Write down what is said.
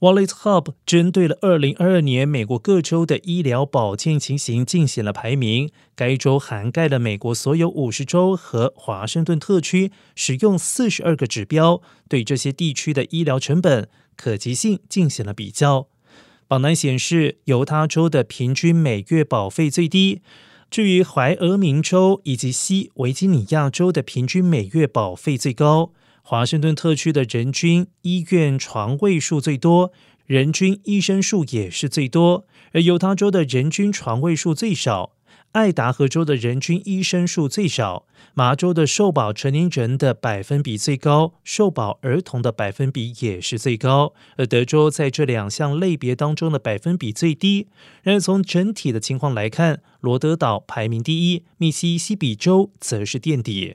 Wallet Hub 针对了二零二二年美国各州的医疗保健情形进行了排名，该州涵盖了美国所有五十州和华盛顿特区，使用四十二个指标，对这些地区的医疗成本可及性进行了比较。榜单显示，犹他州的平均每月保费最低，至于怀俄明州以及西维吉尼亚州的平均每月保费最高。华盛顿特区的人均医院床位数最多，人均医生数也是最多，而犹他州的人均床位数最少，爱达荷州的人均医生数最少，麻州的受保成年人的百分比最高，受保儿童的百分比也是最高，而德州在这两项类别当中的百分比最低。然而从整体的情况来看，罗德岛排名第一，密西西比州则是垫底。